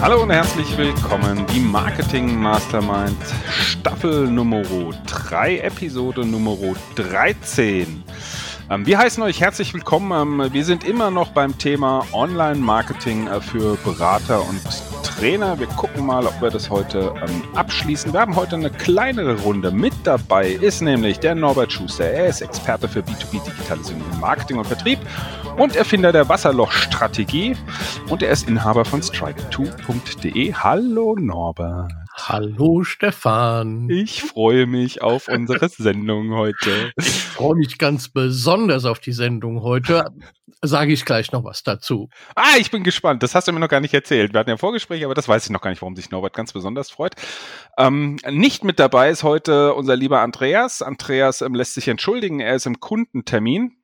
Hallo und herzlich willkommen. Die Marketing Mastermind Staffel Nummer 3, Episode Nummer 13. Ähm, wir heißen euch herzlich willkommen. Ähm, wir sind immer noch beim Thema Online-Marketing äh, für Berater und Trainer. Wir gucken mal, ob wir das heute ähm, abschließen. Wir haben heute eine kleinere Runde. Mit dabei ist nämlich der Norbert Schuster. Er ist Experte für B2B-Digitalisierung im Marketing und Vertrieb und Erfinder der Wasserlochstrategie. Und er ist Inhaber von strike2.de. Hallo Norbert. Hallo Stefan. Ich freue mich auf unsere Sendung heute. Ich freue mich ganz besonders auf die Sendung heute. Sage ich gleich noch was dazu. Ah, ich bin gespannt. Das hast du mir noch gar nicht erzählt. Wir hatten ja Vorgespräch, aber das weiß ich noch gar nicht, warum sich Norbert ganz besonders freut. Ähm, nicht mit dabei ist heute unser lieber Andreas. Andreas ähm, lässt sich entschuldigen. Er ist im Kundentermin.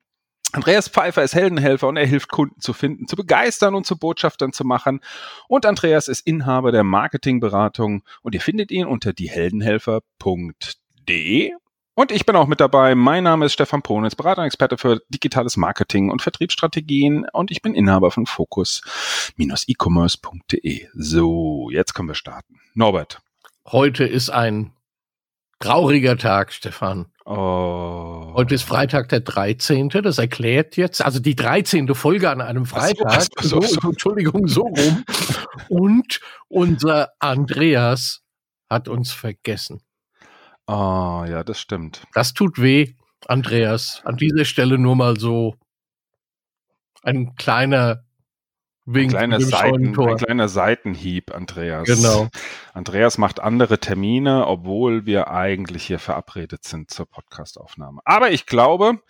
Andreas Pfeiffer ist Heldenhelfer und er hilft Kunden zu finden, zu begeistern und zu Botschaftern zu machen. Und Andreas ist Inhaber der Marketingberatung und ihr findet ihn unter dieheldenhelfer.de. Und ich bin auch mit dabei. Mein Name ist Stefan Ponitz, Berater und Experte für digitales Marketing und Vertriebsstrategien und ich bin Inhaber von Focus-e-commerce.de. So, jetzt können wir starten. Norbert. Heute ist ein trauriger Tag, Stefan. Oh. Heute ist Freitag der 13. Das erklärt jetzt, also die 13. Folge an einem Freitag. so, so, so. Entschuldigung, so rum. Und unser Andreas hat uns vergessen. Oh, ja, das stimmt. Das tut weh, Andreas. An dieser Stelle nur mal so ein kleiner Wink Kleiner, mit dem Seiten, ein kleiner Seitenhieb, Andreas. Genau. Andreas macht andere Termine, obwohl wir eigentlich hier verabredet sind zur Podcastaufnahme. Aber ich glaube,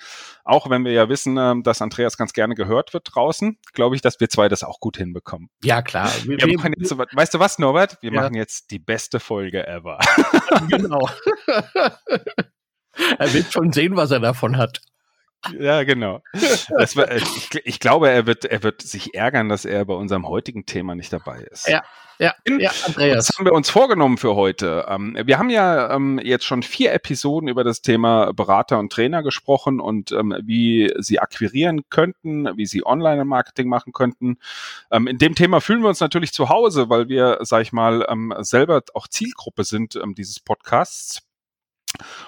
auch wenn wir ja wissen, ähm, dass Andreas ganz gerne gehört wird draußen, glaube ich, dass wir zwei das auch gut hinbekommen. Ja, klar. Wir, Wir machen jetzt, weißt du was, Norbert? Wir Ja. machen jetzt die beste Folge ever. genau. er wird schon sehen, was er davon hat. Ja, genau. Das war, äh, ich, ich glaube, er wird, er wird sich ärgern, dass er bei unserem heutigen Thema nicht dabei ist. Ja, ja, ja, Andreas. Was haben wir uns vorgenommen für heute? Ähm, wir haben ja ähm, jetzt schon vier Episoden über das Thema Berater und Trainer gesprochen und ähm, wie sie akquirieren könnten, wie sie Online-Marketing machen könnten. In dem Thema fühlen wir uns natürlich zu Hause, weil wir, sag ich mal, selber auch Zielgruppe sind dieses Podcasts.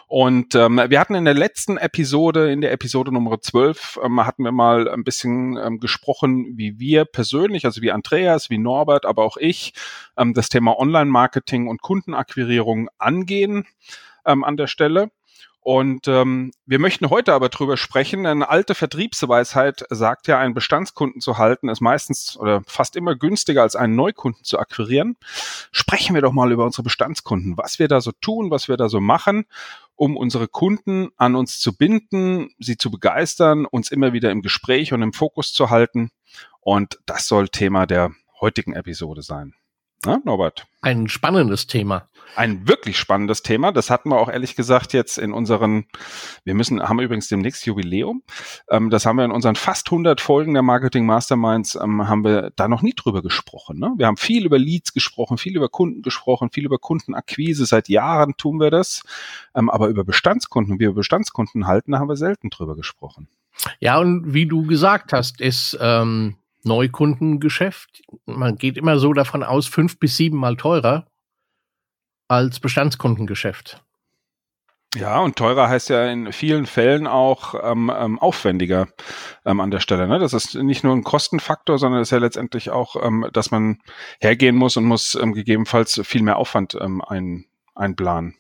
Und ähm, wir hatten in der letzten Episode, in der Episode Nummer 12, ähm, hatten wir mal ein bisschen ähm, gesprochen, wie wir persönlich, also wie Andreas, wie Norbert, aber auch ich, ähm, das Thema Online-Marketing und Kundenakquirierung angehen ähm, an der Stelle. Und ähm, wir möchten heute aber drüber sprechen. Eine alte Vertriebsweisheit sagt ja, einen Bestandskunden zu halten, ist meistens oder fast immer günstiger als einen Neukunden zu akquirieren. Sprechen wir doch mal über unsere Bestandskunden, was wir da so tun, was wir da so machen, um unsere Kunden an uns zu binden, sie zu begeistern, uns immer wieder im Gespräch und im Fokus zu halten. Und das soll Thema der heutigen Episode sein. Na, Norbert? Ein spannendes Thema. Ein wirklich spannendes Thema. Das hatten wir auch ehrlich gesagt jetzt in unseren, wir müssen, haben übrigens demnächst Jubiläum. Ähm, das haben wir in unseren fast 100 Folgen der Marketing Masterminds, ähm, haben wir da noch nie drüber gesprochen. Ne? Wir haben viel über Leads gesprochen, viel über Kunden gesprochen, viel über Kundenakquise. Seit Jahren tun wir das. Ähm, aber über Bestandskunden, wie wir Bestandskunden halten, da haben wir selten drüber gesprochen. Ja, und wie du gesagt hast, ist ähm, Neukundengeschäft, man geht immer so davon aus, fünf bis sieben Mal teurer als Bestandskundengeschäft. Ja, und teurer heißt ja in vielen Fällen auch ähm, ähm, aufwendiger ähm, an der Stelle. Ne? Das ist nicht nur ein Kostenfaktor, sondern ist ja letztendlich auch, ähm, dass man hergehen muss und muss ähm, gegebenenfalls viel mehr Aufwand ähm, ein, einplanen.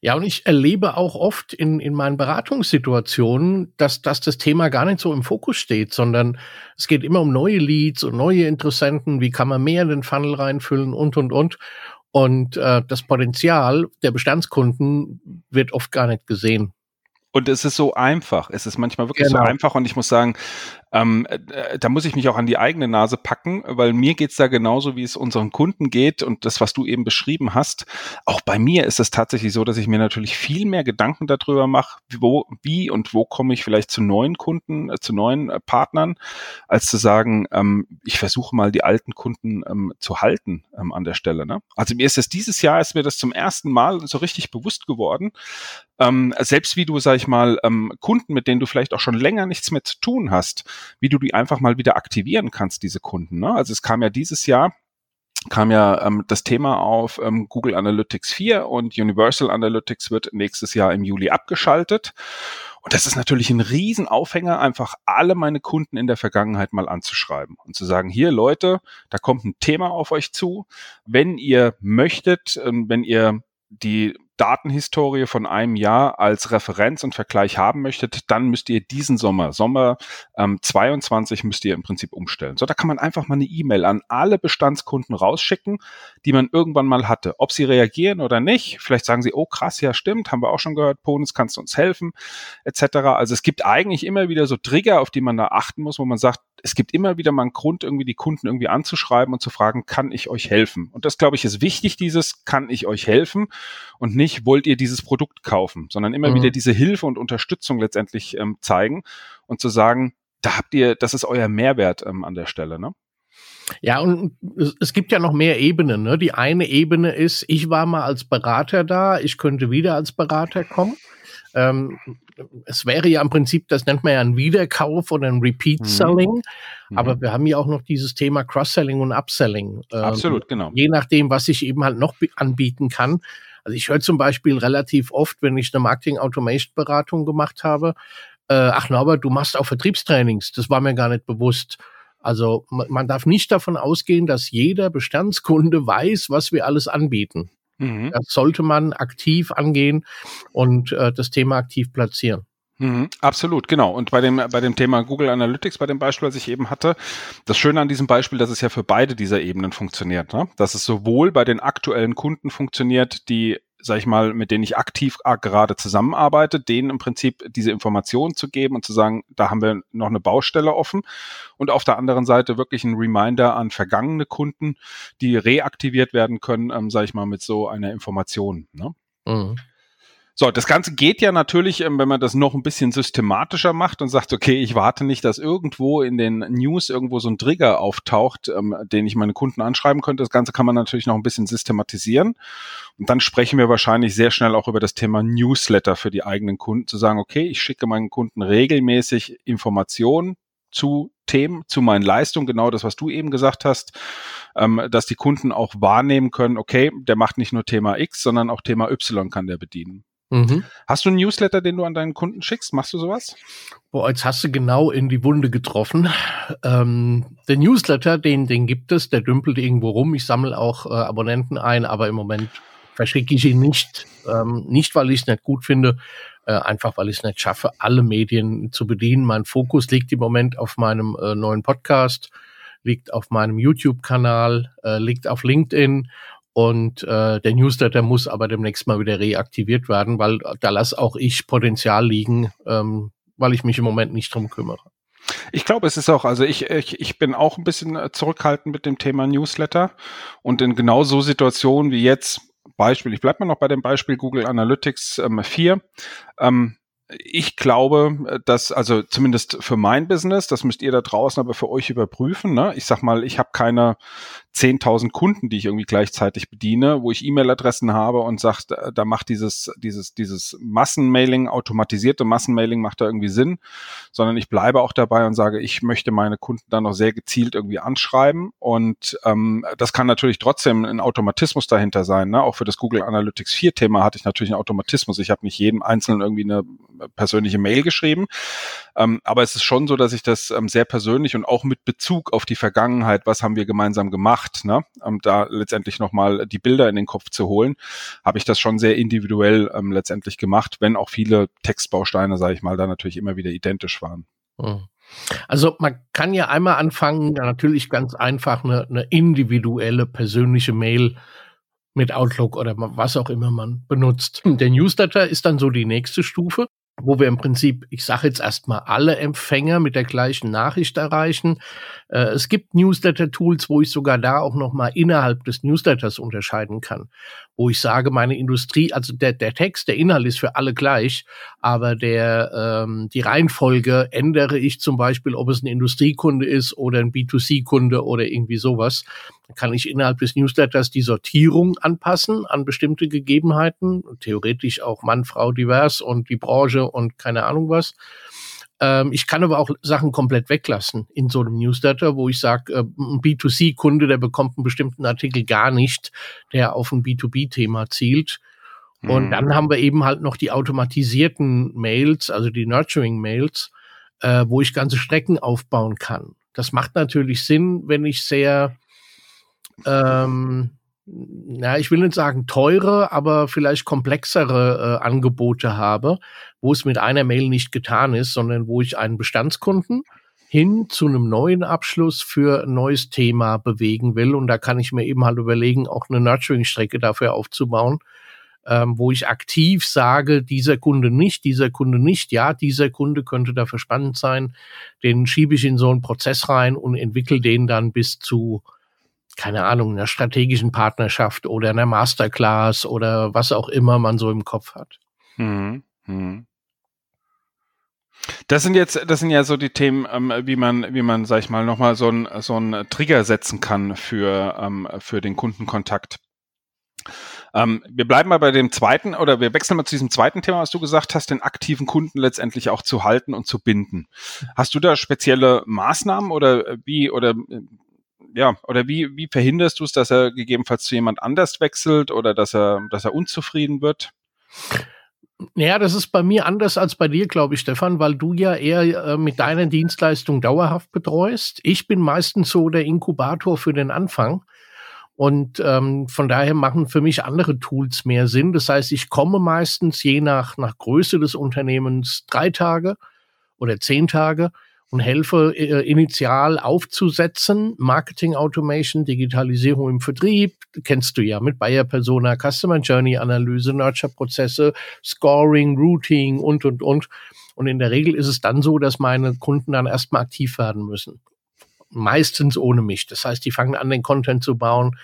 Ja, und ich erlebe auch oft in, in meinen Beratungssituationen, dass, dass das Thema gar nicht so im Fokus steht, sondern es geht immer um neue Leads und neue Interessenten, wie kann man mehr in den Funnel reinfüllen und, und, und. Und äh, das Potenzial der Bestandskunden wird oft gar nicht gesehen. Und es ist so einfach. Es ist manchmal wirklich Genau. so einfach. Und ich muss sagen, Ähm, äh, da muss ich mich auch an die eigene Nase packen, weil mir geht's da genauso, wie es unseren Kunden geht und das, was du eben beschrieben hast. Auch bei mir ist es tatsächlich so, dass ich mir natürlich viel mehr Gedanken darüber mache, wo, wie und wo komme ich vielleicht zu neuen Kunden, äh, zu neuen äh, Partnern, als zu sagen, ähm, ich versuche mal die alten Kunden ähm, zu halten ähm, an der Stelle. Ne? Also mir ist es dieses Jahr ist mir das zum ersten Mal so richtig bewusst geworden, ähm, selbst wie du, sag ich mal, ähm, Kunden, mit denen du vielleicht auch schon länger nichts mehr zu tun hast, wie du die einfach mal wieder aktivieren kannst, diese Kunden. Ne? Also es kam ja dieses Jahr kam ja ähm, das Thema auf ähm, Google Analytics 4 und Universal Analytics wird nächstes Jahr im Juli abgeschaltet. Und das ist natürlich ein Riesenaufhänger, einfach alle meine Kunden in der Vergangenheit mal anzuschreiben und zu sagen, hier Leute, da kommt ein Thema auf euch zu. Wenn ihr möchtet, ähm, wenn ihr die Datenhistorie von einem Jahr als Referenz und Vergleich haben möchtet, dann müsst ihr diesen Sommer, Sommer ähm, 22, müsst ihr im Prinzip umstellen. So, da kann man einfach mal eine E-Mail an alle Bestandskunden rausschicken, die man irgendwann mal hatte. Ob sie reagieren oder nicht, vielleicht sagen sie, oh krass, ja stimmt, haben wir auch schon gehört, Ponis, kannst du uns helfen, etc. Also es gibt eigentlich immer wieder so Trigger, auf die man da achten muss, wo man sagt, es gibt immer wieder mal einen Grund, irgendwie die Kunden irgendwie anzuschreiben und zu fragen, kann ich euch helfen? Und das, glaube ich, ist wichtig, dieses kann ich euch helfen und nicht wollt ihr dieses Produkt kaufen, sondern immer mhm. wieder diese Hilfe und Unterstützung letztendlich ähm, zeigen und zu sagen, da habt ihr, das ist euer Mehrwert ähm, an der Stelle, ne? Ja, und es gibt ja noch mehr Ebenen. Ne? Die eine Ebene ist, ich war mal als Berater da, ich könnte wieder als Berater kommen. Ähm, es wäre ja im Prinzip, das nennt man ja ein Wiederkauf oder ein Repeat-Selling. Mhm. Aber wir haben ja auch noch dieses Thema Cross-Selling und Upselling. Ähm, Absolut, genau. Je nachdem, was ich eben halt noch anbieten kann. Also ich höre zum Beispiel relativ oft, wenn ich eine Marketing-Automation-Beratung gemacht habe, äh, ach Norbert, du machst auch Vertriebstrainings. Das war mir gar nicht bewusst. Also man darf nicht davon ausgehen, dass jeder Bestandskunde weiß, was wir alles anbieten. Mhm. Das sollte man aktiv angehen und äh, das Thema aktiv platzieren. Mhm, absolut, genau. Und bei dem, bei dem Thema Google Analytics, bei dem Beispiel, was ich eben hatte, das Schöne an diesem Beispiel, dass es ja für beide dieser Ebenen funktioniert. Ne? Dass es sowohl bei den aktuellen Kunden funktioniert, die sag ich mal, mit denen ich aktiv gerade zusammenarbeite, denen im Prinzip diese Informationen zu geben und zu sagen, da haben wir noch eine Baustelle offen. Und auf der anderen Seite wirklich ein Reminder an vergangene Kunden, die reaktiviert werden können, ähm, sage ich mal, mit so einer Information. Ne? Mhm. So, das Ganze geht ja natürlich, ähm, wenn man das noch ein bisschen systematischer macht und sagt, okay, ich warte nicht, dass irgendwo in den News irgendwo so ein Trigger auftaucht, ähm, den ich meine Kunden anschreiben könnte. Das Ganze kann man natürlich noch ein bisschen systematisieren. Und dann sprechen wir wahrscheinlich sehr schnell auch über das Thema Newsletter für die eigenen Kunden, zu sagen, okay, ich schicke meinen Kunden regelmäßig Informationen zu Themen, zu meinen Leistungen, genau das, was du eben gesagt hast, ähm, dass die Kunden auch wahrnehmen können, okay, der macht nicht nur Thema X, sondern auch Thema Y kann der bedienen. Mhm. Hast du einen Newsletter, den du an deinen Kunden schickst? Machst du sowas? Boah, jetzt hast du genau in die Wunde getroffen. Ähm, der Newsletter, den, den gibt es, der dümpelt irgendwo rum. Ich sammle auch äh, Abonnenten ein, aber im Moment verschicke ich ihn nicht. Ähm, nicht, weil ich es nicht gut finde, äh, einfach weil ich es nicht schaffe, alle Medien zu bedienen. Mein Fokus liegt im Moment auf meinem äh, neuen Podcast, liegt auf meinem YouTube-Kanal, äh, liegt auf LinkedIn und äh, der Newsletter muss aber demnächst mal wieder reaktiviert werden, weil da lasse auch ich Potenzial liegen, ähm, weil ich mich im Moment nicht drum kümmere. Ich glaube, es ist auch, also ich, ich, ich bin auch ein bisschen äh, zurückhaltend mit dem Thema Newsletter und in genau so Situationen wie jetzt, Beispiel, ich bleibe mal noch bei dem Beispiel Google Analytics ähm, 4, ähm, ich glaube, dass, also zumindest für mein Business, das müsst ihr da draußen aber für euch überprüfen. Ne? Ich sag mal, ich habe keine 10.000 Kunden, die ich irgendwie gleichzeitig bediene, wo ich E-Mail-Adressen habe und sagt, da macht dieses, dieses, dieses Massenmailing, automatisierte Massenmailing macht da irgendwie Sinn, sondern ich bleibe auch dabei und sage, ich möchte meine Kunden dann noch sehr gezielt irgendwie anschreiben und ähm, das kann natürlich trotzdem ein Automatismus dahinter sein. Ne? Auch für das Google Analytics 4 Thema hatte ich natürlich einen Automatismus. Ich habe nicht jedem Einzelnen irgendwie eine persönliche Mail geschrieben, ähm, aber es ist schon so, dass ich das ähm, sehr persönlich und auch mit Bezug auf die Vergangenheit, was haben wir gemeinsam gemacht, macht, ne, um da letztendlich nochmal die Bilder in den Kopf zu holen, habe ich das schon sehr individuell ähm, letztendlich gemacht, wenn auch viele Textbausteine, sage ich mal, da natürlich immer wieder identisch waren. Hm. Also man kann ja einmal anfangen, natürlich ganz einfach eine, eine individuelle persönliche Mail mit Outlook oder was auch immer man benutzt. Der Newsletter ist dann so die nächste Stufe. Wo wir im Prinzip, ich sage jetzt erstmal, alle Empfänger mit der gleichen Nachricht erreichen. Äh, es gibt Newsletter-Tools, wo ich sogar da auch nochmal innerhalb des Newsletters unterscheiden kann, wo ich sage, meine Industrie, also der, der Text, der Inhalt ist für alle gleich, aber der ähm, die Reihenfolge ändere ich zum Beispiel, ob es ein Industriekunde ist oder ein B2C-Kunde oder irgendwie sowas. Kann ich innerhalb des Newsletters die Sortierung anpassen an bestimmte Gegebenheiten, theoretisch auch Mann, Frau divers und die Branche und keine Ahnung was. Ähm, ich kann aber auch Sachen komplett weglassen in so einem Newsletter, wo ich sage, äh, ein B2C-Kunde, der bekommt einen bestimmten Artikel gar nicht, der auf ein B2B-Thema zielt. Und mhm. dann haben wir eben halt noch die automatisierten Mails, also die Nurturing-Mails, äh, wo ich ganze Strecken aufbauen kann. Das macht natürlich Sinn, wenn ich sehr ähm, na, ich will nicht sagen teure, aber vielleicht komplexere äh, Angebote habe, wo es mit einer Mail nicht getan ist, sondern wo ich einen Bestandskunden hin zu einem neuen Abschluss für ein neues Thema bewegen will. Und da kann ich mir eben halt überlegen, auch eine Nurturing-Strecke dafür aufzubauen, ähm, wo ich aktiv sage, dieser Kunde nicht, dieser Kunde nicht, ja, dieser Kunde könnte dafür spannend sein, den schiebe ich in so einen Prozess rein und entwickle den dann bis zu keine Ahnung, einer strategischen Partnerschaft oder einer Masterclass oder was auch immer man so im Kopf hat. Mhm. Mhm. Das sind jetzt, das sind ja so die Themen, ähm, wie man, wie man, sag ich mal, nochmal so ein, so Trigger setzen kann für, ähm, für den Kundenkontakt. Ähm, wir bleiben mal bei dem zweiten oder wir wechseln mal zu diesem zweiten Thema, was du gesagt hast, den aktiven Kunden letztendlich auch zu halten und zu binden. Hast du da spezielle Maßnahmen oder wie oder äh, ja, oder wie, wie verhinderst du es, dass er gegebenenfalls zu jemand anders wechselt oder dass er, dass er unzufrieden wird? Ja, das ist bei mir anders als bei dir, glaube ich, Stefan, weil du ja eher äh, mit deiner Dienstleistung dauerhaft betreust. Ich bin meistens so der Inkubator für den Anfang. Und ähm, von daher machen für mich andere Tools mehr Sinn. Das heißt, ich komme meistens je nach, nach Größe des Unternehmens drei Tage oder zehn Tage und helfe äh, initial aufzusetzen. Marketing Automation, Digitalisierung im Vertrieb, kennst du ja mit Bayer Persona, Customer Journey Analyse, Nurture Prozesse, Scoring, Routing und, und, und. Und in der Regel ist es dann so, dass meine Kunden dann erstmal aktiv werden müssen. Meistens ohne mich. Das heißt, die fangen an, den Content zu bauen,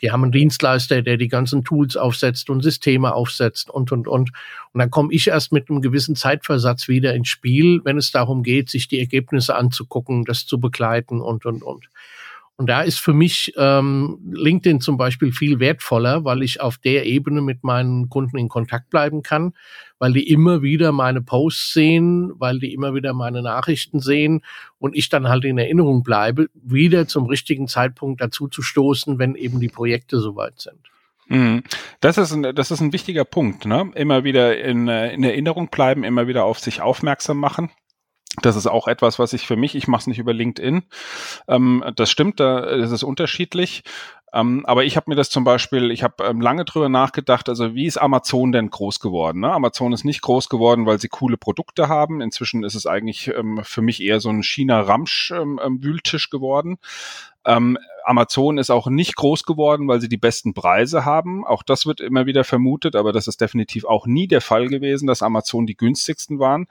die haben einen Dienstleister, der die ganzen Tools aufsetzt und Systeme aufsetzt und, und, und. Und dann komme ich erst mit einem gewissen Zeitversatz wieder ins Spiel, wenn es darum geht, sich die Ergebnisse anzugucken, das zu begleiten und, und, und. Und da ist für mich ähm, LinkedIn zum Beispiel viel wertvoller, weil ich auf der Ebene mit meinen Kunden in Kontakt bleiben kann, weil die immer wieder meine Posts sehen, weil die immer wieder meine Nachrichten sehen und ich dann halt in Erinnerung bleibe, wieder zum richtigen Zeitpunkt dazu zu stoßen, wenn eben die Projekte soweit sind. Mhm. Das ist ein, das ist ein wichtiger Punkt, ne? Immer wieder in, äh, in Erinnerung bleiben, immer wieder auf sich aufmerksam machen. Das ist auch etwas, was ich für mich, ich mache es nicht über LinkedIn. Ähm, das stimmt, da ist es unterschiedlich. Ähm, aber ich habe mir das zum Beispiel, ich habe ähm, lange drüber nachgedacht, also wie ist Amazon denn groß geworden? Ne? Amazon ist nicht groß geworden, weil sie coole Produkte haben. Inzwischen ist es eigentlich ähm, für mich eher so ein China-Ramsch-Wühltisch ähm, ähm, geworden. Ähm, Amazon ist auch nicht groß geworden, weil sie die besten Preise haben. Auch das wird immer wieder vermutet, aber das ist definitiv auch nie der Fall gewesen, dass Amazon die günstigsten waren.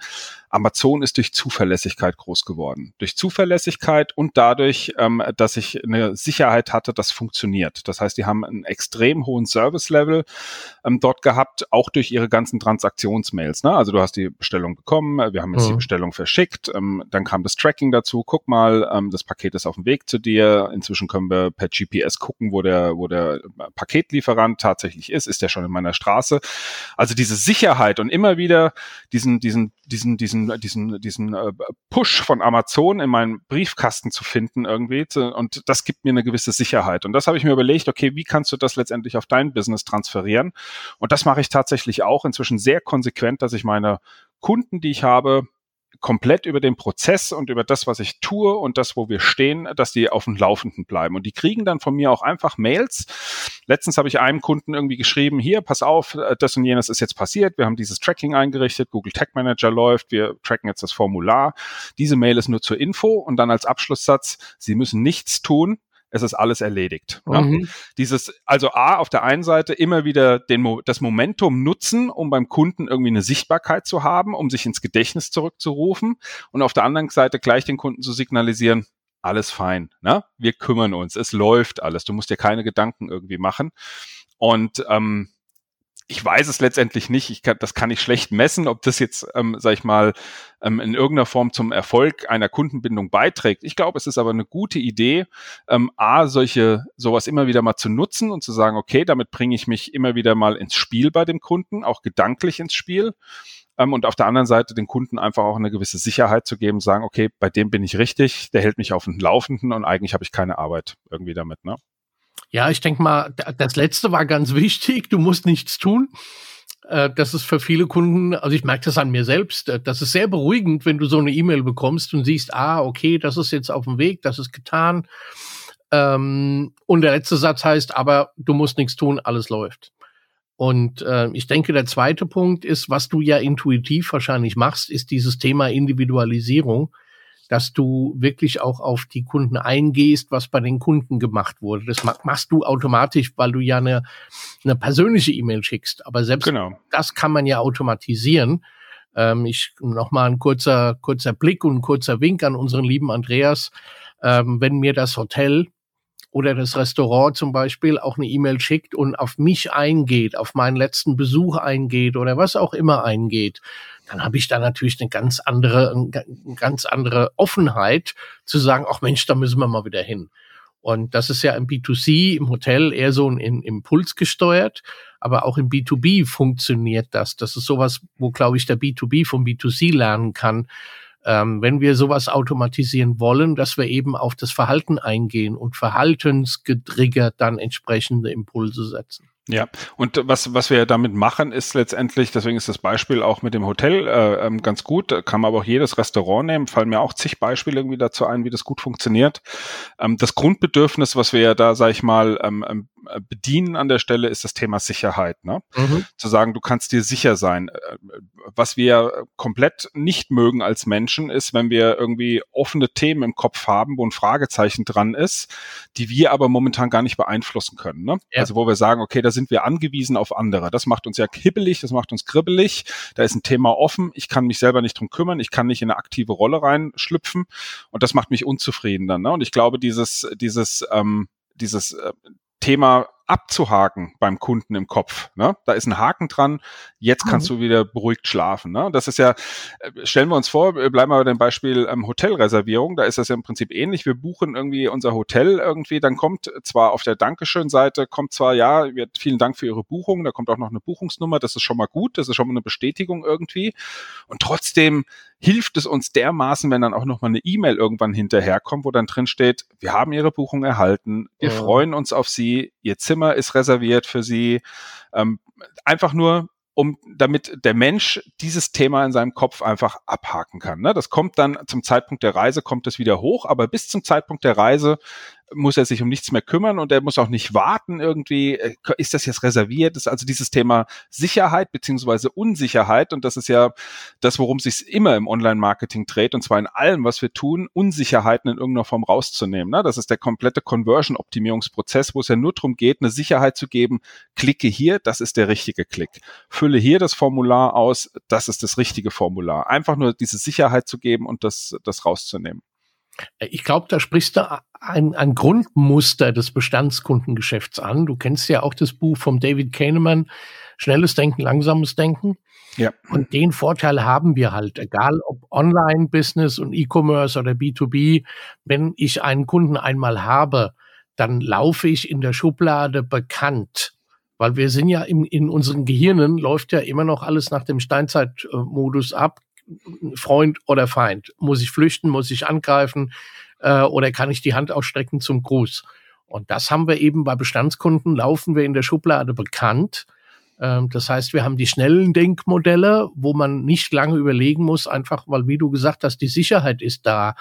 Amazon ist durch Zuverlässigkeit groß geworden. Durch Zuverlässigkeit und dadurch, ähm, dass ich eine Sicherheit hatte, das funktioniert. Das heißt, die haben einen extrem hohen Service-Level ähm, dort gehabt, auch durch ihre ganzen Transaktionsmails. Ne? Also du hast die Bestellung bekommen, wir haben jetzt mhm. die Bestellung verschickt, ähm, dann kam das Tracking dazu. Guck mal, ähm, das Paket ist auf dem Weg zu dir. Inzwischen können wir per GPS gucken, wo der, wo der Paketlieferant tatsächlich ist. Ist der schon in meiner Straße? Also diese Sicherheit und immer wieder diesen, diesen, diesen, diesen, diesen, diesen äh, Push von Amazon in meinen Briefkasten zu finden irgendwie. Und das gibt mir eine gewisse Sicherheit. Und das habe ich mir überlegt, okay, wie kannst du das letztendlich auf dein Business transferieren? Und das mache ich tatsächlich auch inzwischen sehr konsequent, dass ich meine Kunden, die ich habe, komplett über den Prozess und über das, was ich tue und das, wo wir stehen, dass die auf dem Laufenden bleiben. Und die kriegen dann von mir auch einfach Mails. Letztens habe ich einem Kunden irgendwie geschrieben, hier, pass auf, äh, das und jenes ist jetzt passiert. Wir haben dieses Tracking eingerichtet, Google Tag Manager läuft, wir tracken jetzt das Formular. Diese Mail ist nur zur Info und dann als Abschlusssatz, Sie müssen nichts tun. Es ist alles erledigt. Mhm. Ja? Dieses, also A, auf der einen Seite immer wieder den, das Momentum nutzen, um beim Kunden irgendwie eine Sichtbarkeit zu haben, um sich ins Gedächtnis zurückzurufen und auf der anderen Seite gleich den Kunden zu signalisieren, alles fein, ne? wir kümmern uns, es läuft alles, du musst dir keine Gedanken irgendwie machen. Und ähm, ich weiß es letztendlich nicht. Ich kann, das kann ich schlecht messen, ob das jetzt, ähm, sag ich mal, ähm, in irgendeiner Form zum Erfolg einer Kundenbindung beiträgt. Ich glaube, es ist aber eine gute Idee, ähm, a solche sowas immer wieder mal zu nutzen und zu sagen, okay, damit bringe ich mich immer wieder mal ins Spiel bei dem Kunden, auch gedanklich ins Spiel. Ähm, und auf der anderen Seite den Kunden einfach auch eine gewisse Sicherheit zu geben, sagen, okay, bei dem bin ich richtig, der hält mich auf dem Laufenden und eigentlich habe ich keine Arbeit irgendwie damit. Ne? Ja, ich denke mal, das letzte war ganz wichtig. Du musst nichts tun. Äh, das ist für viele Kunden, also ich merke das an mir selbst, äh, das ist sehr beruhigend, wenn du so eine E-Mail bekommst und siehst, ah, okay, das ist jetzt auf dem Weg, das ist getan. Ähm, und der letzte Satz heißt, aber du musst nichts tun, alles läuft. Und äh, ich denke, der zweite Punkt ist, was du ja intuitiv wahrscheinlich machst, ist dieses Thema Individualisierung dass du wirklich auch auf die Kunden eingehst, was bei den Kunden gemacht wurde. Das machst du automatisch, weil du ja eine, eine persönliche E-Mail schickst. Aber selbst genau. das kann man ja automatisieren. Ähm, ich noch mal ein kurzer kurzer Blick und ein kurzer Wink an unseren lieben Andreas. Ähm, wenn mir das Hotel oder das Restaurant zum Beispiel auch eine E-Mail schickt und auf mich eingeht, auf meinen letzten Besuch eingeht oder was auch immer eingeht, dann habe ich da natürlich eine ganz andere, eine ganz andere Offenheit zu sagen, ach Mensch, da müssen wir mal wieder hin. Und das ist ja im B2C, im Hotel eher so ein Impuls gesteuert, aber auch im B2B funktioniert das. Das ist sowas, wo, glaube ich, der B2B vom B2C lernen kann. Ähm, wenn wir sowas automatisieren wollen, dass wir eben auf das Verhalten eingehen und verhaltensgetriggert dann entsprechende Impulse setzen. Ja, und was, was wir damit machen, ist letztendlich, deswegen ist das Beispiel auch mit dem Hotel äh, ähm, ganz gut, da kann man aber auch jedes Restaurant nehmen, fallen mir auch zig Beispiele irgendwie dazu ein, wie das gut funktioniert. Ähm, das Grundbedürfnis, was wir ja da, sag ich mal, ähm, ähm äh, bedienen an der Stelle, ist das Thema Sicherheit. Ne? Mhm. Zu sagen, du kannst dir sicher sein. Äh, was wir komplett nicht mögen als Menschen, ist, wenn wir irgendwie offene Themen im Kopf haben, wo ein Fragezeichen dran ist, die wir aber momentan gar nicht beeinflussen können. Ne? Ja. Also wo wir sagen, okay, da sind wir angewiesen auf andere. Das macht uns ja kibbelig, das macht uns kribbelig. Da ist ein Thema offen. Ich kann mich selber nicht drum kümmern. Ich kann nicht in eine aktive Rolle reinschlüpfen. Und das macht mich unzufrieden dann. Ne? Und ich glaube, dieses, dieses, ähm, dieses äh, Thema abzuhaken beim Kunden im Kopf. Ne? Da ist ein Haken dran, jetzt kannst mhm. du wieder beruhigt schlafen. Ne? Das ist ja, äh, stellen wir uns vor, bleiben wir bei dem Beispiel ähm, Hotelreservierung, da ist das ja im Prinzip ähnlich. Wir buchen irgendwie unser Hotel irgendwie, dann kommt zwar auf der Dankeschön-Seite, kommt zwar, ja, wird, vielen Dank für Ihre Buchung, da kommt auch noch eine Buchungsnummer, das ist schon mal gut, das ist schon mal eine Bestätigung irgendwie. Und trotzdem hilft es uns dermaßen, wenn dann auch noch mal eine E-Mail irgendwann hinterherkommt, wo dann drin steht, wir haben Ihre Buchung erhalten, wir ja. freuen uns auf Sie, Ihr Zimmer ist reserviert für Sie. Ähm, einfach nur, um damit der Mensch dieses Thema in seinem Kopf einfach abhaken kann. Ne? Das kommt dann zum Zeitpunkt der Reise, kommt es wieder hoch, aber bis zum Zeitpunkt der Reise muss er sich um nichts mehr kümmern und er muss auch nicht warten irgendwie, äh, ist das jetzt reserviert? Das ist also dieses Thema Sicherheit beziehungsweise Unsicherheit und das ist ja das, worum es sich immer im Online-Marketing dreht und zwar in allem, was wir tun, Unsicherheiten in irgendeiner Form rauszunehmen. Ne? Das ist der komplette Conversion-Optimierungsprozess, wo es ja nur darum geht, eine Sicherheit zu geben, klicke hier, das ist der richtige Klick. Fülle hier das Formular aus, das ist das richtige Formular. Einfach nur diese Sicherheit zu geben und das, das rauszunehmen. Ich glaube, da sprichst du ein, ein Grundmuster des Bestandskundengeschäfts an. Du kennst ja auch das Buch vom David Kahneman, Schnelles Denken, Langsames Denken. Ja. Und den Vorteil haben wir halt, egal ob Online-Business und E-Commerce oder B2B, wenn ich einen Kunden einmal habe, dann laufe ich in der Schublade bekannt. Weil wir sind ja im, in unseren Gehirnen läuft ja immer noch alles nach dem Steinzeitmodus ab. Freund oder Feind? Muss ich flüchten? Muss ich angreifen? Äh, oder kann ich die Hand ausstrecken zum Gruß? Und das haben wir eben bei Bestandskunden, laufen wir in der Schublade bekannt. Ähm, das heißt, wir haben die schnellen Denkmodelle, wo man nicht lange überlegen muss, einfach weil, wie du gesagt hast, die Sicherheit ist da.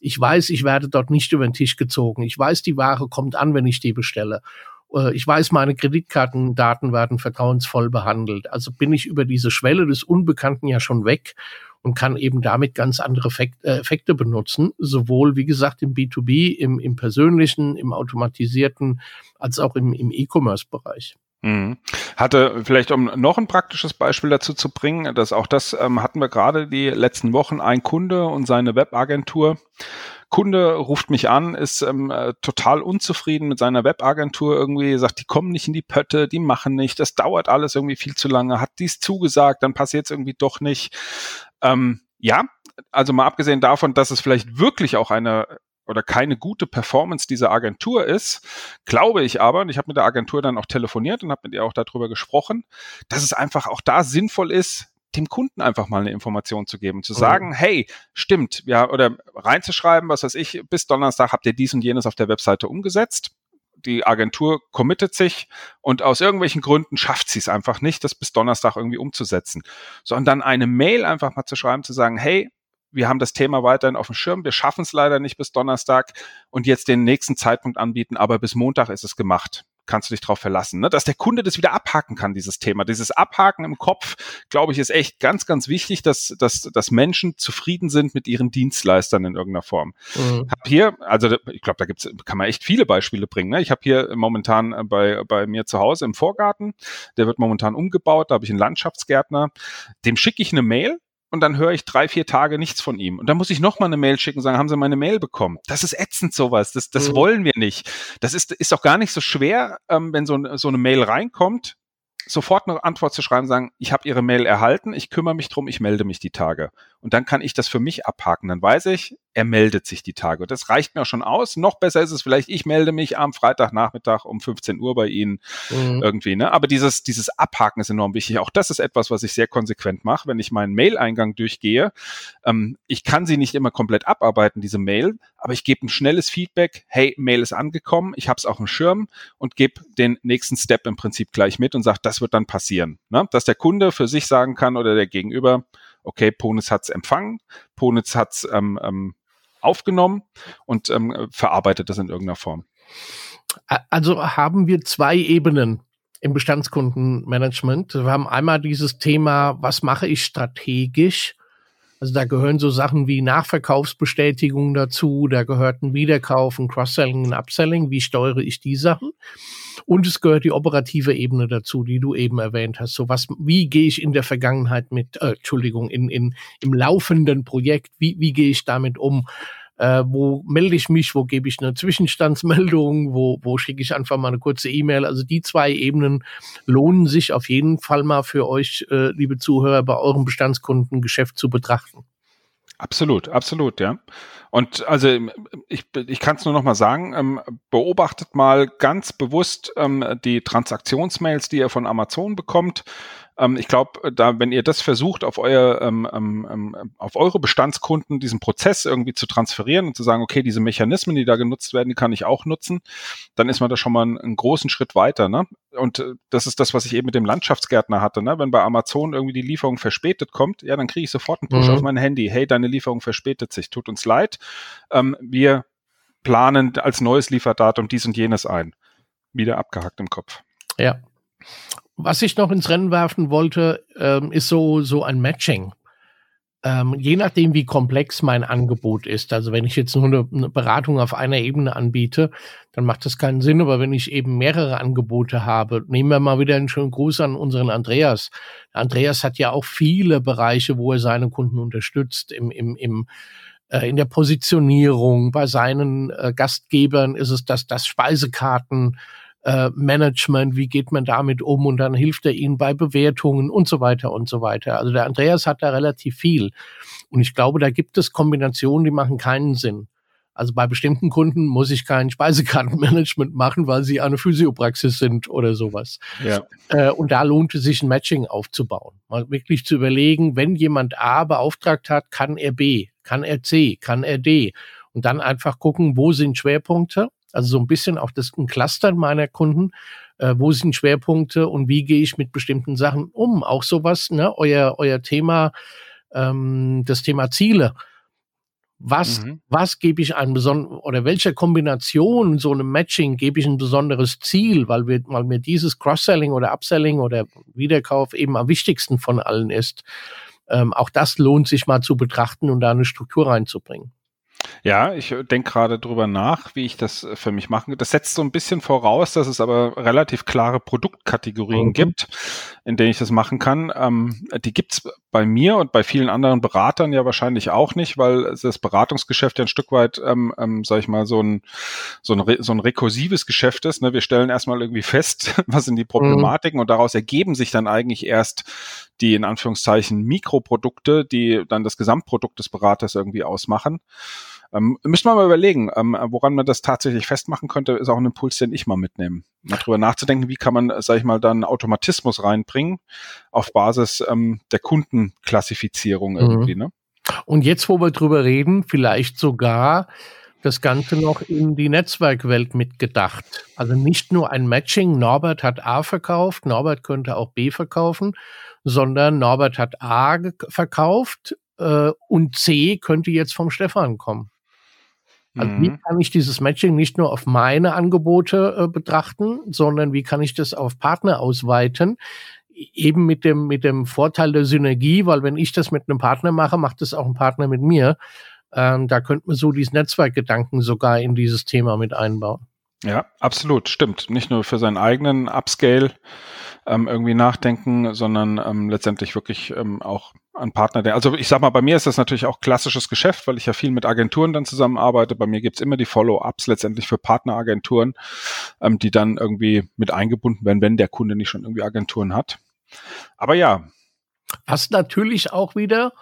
Ich weiß, ich werde dort nicht über den Tisch gezogen. Ich weiß, die Ware kommt an, wenn ich die bestelle. Äh, ich weiß, meine Kreditkartendaten werden vertrauensvoll behandelt. Also bin ich über diese Schwelle des Unbekannten ja schon weg und kann eben damit ganz andere äh, Effekte benutzen, sowohl, wie gesagt, im B2B, im, im persönlichen, im automatisierten, als auch im, im E-Commerce-Bereich. Mhm. Hatte vielleicht, um noch ein praktisches Beispiel dazu zu bringen, dass auch das ähm, hatten wir gerade die letzten Wochen, ein Kunde und seine Webagentur. Kunde ruft mich an, ist ähm, äh, total unzufrieden mit seiner Webagentur irgendwie, sagt, die kommen nicht in die Pötte, die machen nicht, das dauert alles irgendwie viel zu lange, hat dies zugesagt, dann passiert es irgendwie doch nicht. Ähm, ja, also mal abgesehen davon, dass es vielleicht wirklich auch eine oder keine gute Performance dieser Agentur ist, glaube ich aber, und ich habe mit der Agentur dann auch telefoniert und habe mit ihr auch darüber gesprochen, dass es einfach auch da sinnvoll ist, dem Kunden einfach mal eine Information zu geben, zu mhm. sagen, mhm. hey, stimmt, ja, oder reinzuschreiben, was weiß ich, bis Donnerstag habt ihr dies und jenes auf der Webseite umgesetzt. Die Agentur committet sich und aus irgendwelchen Gründen schafft sie es einfach nicht, das bis Donnerstag irgendwie umzusetzen. Sondern dann eine Mail einfach mal zu schreiben, zu sagen, hey, wir haben das Thema weiterhin auf dem Schirm, wir schaffen es leider nicht bis Donnerstag und jetzt den nächsten Zeitpunkt anbieten, aber bis Montag ist es gemacht kannst du dich darauf verlassen, ne? dass der Kunde das wieder abhaken kann, dieses Thema. Dieses Abhaken im Kopf, glaube ich, ist echt ganz, ganz wichtig, dass, dass, dass Menschen zufrieden sind mit ihren Dienstleistern in irgendeiner Form. Mhm. Hab hier, also ich glaube, da gibt's, kann man echt viele Beispiele bringen. Ne? Ich habe hier momentan bei, bei mir zu Hause im Vorgarten, der wird momentan umgebaut, da habe ich einen Landschaftsgärtner, dem schicke ich eine Mail, und dann höre ich drei, vier Tage nichts von ihm. Und dann muss ich noch mal eine Mail schicken und sagen, haben Sie meine Mail bekommen? Das ist ätzend sowas. Das, das mhm. wollen wir nicht. Das ist, ist auch gar nicht so schwer, ähm, wenn so, so eine Mail reinkommt, sofort eine Antwort zu schreiben, sagen, ich habe Ihre Mail erhalten, ich kümmere mich drum, ich melde mich die Tage. Und dann kann ich das für mich abhaken. Dann weiß ich, er meldet sich die Tage. Und das reicht mir auch schon aus. Noch besser ist es vielleicht, ich melde mich am Freitagnachmittag um 15 Uhr bei Ihnen mhm. irgendwie. Ne? Aber dieses, dieses Abhaken ist enorm wichtig. Auch das ist etwas, was ich sehr konsequent mache, wenn ich meinen Mail-Eingang durchgehe. Ähm, ich kann sie nicht immer komplett abarbeiten, diese Mail, aber ich gebe ein schnelles Feedback. Hey, Mail ist angekommen, ich habe es auf dem Schirm und gebe den nächsten Step im Prinzip gleich mit und sage, das wird dann passieren. Ne? Dass der Kunde für sich sagen kann oder der Gegenüber, okay, Ponitz hat es empfangen, Ponitz hat es ähm, ähm, aufgenommen und ähm, verarbeitet das in irgendeiner Form. Also haben wir zwei Ebenen im Bestandskundenmanagement. Wir haben einmal dieses Thema, was mache ich strategisch? Also da gehören so Sachen wie Nachverkaufsbestätigung dazu, da gehört ein Wiederkauf, ein Cross-Selling, ein Upselling. Wie steuere ich die Sachen? Und es gehört die operative Ebene dazu, die du eben erwähnt hast. So was, wie gehe ich in der Vergangenheit mit, äh, Entschuldigung, in, in, im laufenden Projekt, wie, wie gehe ich damit um? Äh, wo melde ich mich, wo gebe ich eine Zwischenstandsmeldung, wo, wo schicke ich einfach mal eine kurze E-Mail. Also die zwei Ebenen lohnen sich auf jeden Fall mal für euch, äh, liebe Zuhörer, bei eurem Bestandskundengeschäft zu betrachten. Absolut, absolut, ja. Und also ich, ich kann es nur noch mal sagen, ähm, beobachtet mal ganz bewusst ähm, die Transaktionsmails, die ihr von Amazon bekommt. Ähm, ich glaube, da, wenn ihr das versucht, auf euer, ähm, ähm, ähm, auf eure Bestandskunden diesen Prozess irgendwie zu transferieren und zu sagen, okay, diese Mechanismen, die da genutzt werden, die kann ich auch nutzen, dann ist man da schon mal einen, einen großen Schritt weiter. Ne? Und äh, das ist das, was ich eben mit dem Landschaftsgärtner hatte. Ne? Wenn bei Amazon irgendwie die Lieferung verspätet kommt, ja, dann kriege ich sofort einen Push mhm. auf mein Handy. Hey, deine Lieferung verspätet sich, tut uns leid. Ähm, wir planen als neues Lieferdatum dies und jenes ein. Wieder abgehackt im Kopf. Ja. Was ich noch ins Rennen werfen wollte, ähm, ist so, so ein Matching. Ähm, je nachdem, wie komplex mein Angebot ist. Also wenn ich jetzt nur eine, eine, Beratung auf einer Ebene anbiete, dann macht das keinen Sinn. Aber wenn ich eben mehrere Angebote habe, nehmen wir mal wieder einen schönen Gruß an unseren Andreas. Andreas hat ja auch viele Bereiche, wo er seine Kunden unterstützt. Im, im, im, äh, in der Positionierung, bei seinen äh, Gastgebern ist es das, das Speisekarten äh, Management, wie geht man damit um und dann hilft er ihnen bei Bewertungen und so weiter und so weiter. Also der Andreas hat da relativ viel und ich glaube, da gibt es Kombinationen, die machen keinen Sinn. Also bei bestimmten Kunden muss ich kein Speisekartenmanagement machen, weil sie eine Physiopraxis sind oder sowas. Ja. Äh, und da lohnt es sich, ein Matching aufzubauen. Mal wirklich zu überlegen, wenn jemand A beauftragt hat, kann er B, kann er C, kann er D. Und dann einfach gucken, wo sind Schwerpunkte also so ein bisschen auch das ein Clustern meiner Kunden. Äh, wo sind Schwerpunkte und wie gehe ich mit bestimmten Sachen um? Auch sowas, ne, euer, euer Thema, ähm, das Thema Ziele. Was, mhm. was gebe ich einem besonderen oder welcher Kombination so einem Matching gebe ich ein besonderes Ziel, weil wir, weil mir dieses Cross-Selling oder Upselling oder Wiederkauf eben am wichtigsten von allen ist. Ähm, auch das lohnt sich mal zu betrachten und da eine Struktur reinzubringen. Ja, ich äh, denke gerade drüber nach, wie ich das äh, für mich machen. Das setzt so ein bisschen voraus, dass es aber relativ klare Produktkategorien mhm. gibt, in denen ich das machen kann. Ähm, die gibt's bei mir und bei vielen anderen Beratern ja wahrscheinlich auch nicht, weil das Beratungsgeschäft ja ein Stück weit, ähm, ähm, sage ich mal, so ein, so ein, so ein rekursives Geschäft ist. Ne? Wir stellen erstmal irgendwie fest, was sind die mhm. Problematiken mhm. und daraus ergeben sich dann eigentlich erst die in Anführungszeichen Mikroprodukte, die dann das Gesamtprodukt des Beraters irgendwie ausmachen. Ähm, müssen wir mal überlegen, ähm, woran man das tatsächlich festmachen könnte, ist auch ein Impuls, den ich mal mitnehme. Mal drüber nachzudenken, wie kann man, sag ich mal, dann Automatismus reinbringen auf Basis ähm, der Kundenklassifizierung mhm. irgendwie, ne? Und jetzt, wo wir drüber reden, vielleicht sogar das Ganze noch in die Netzwerkwelt mitgedacht. Also nicht nur ein Matching, Norbert hat A verkauft, Norbert könnte auch B verkaufen, sondern Norbert hat A verkauft äh, und C könnte jetzt vom Stefan kommen. Also mhm. wie kann ich dieses Matching nicht nur auf meine Angebote äh, betrachten, sondern wie kann ich das auf Partner ausweiten? Eben mit dem, mit dem Vorteil der Synergie, weil wenn ich das mit einem Partner mache, macht das auch ein Partner mit mir. Ähm, da könnte man so dieses Netzwerkgedanken sogar in dieses Thema mit einbauen. Ja, absolut, stimmt. Nicht nur für seinen eigenen Upscale ähm, irgendwie nachdenken, sondern ähm, letztendlich wirklich ähm, auch an Partner. Der, also ich sag mal, bei mir ist das natürlich auch klassisches Geschäft, weil ich ja viel mit Agenturen dann zusammenarbeite. Bei mir gibt's immer die Follow-ups letztendlich für Partneragenturen, ähm, die dann irgendwie mit eingebunden werden, wenn der Kunde nicht schon irgendwie Agenturen hat. Aber ja. Was natürlich auch wieder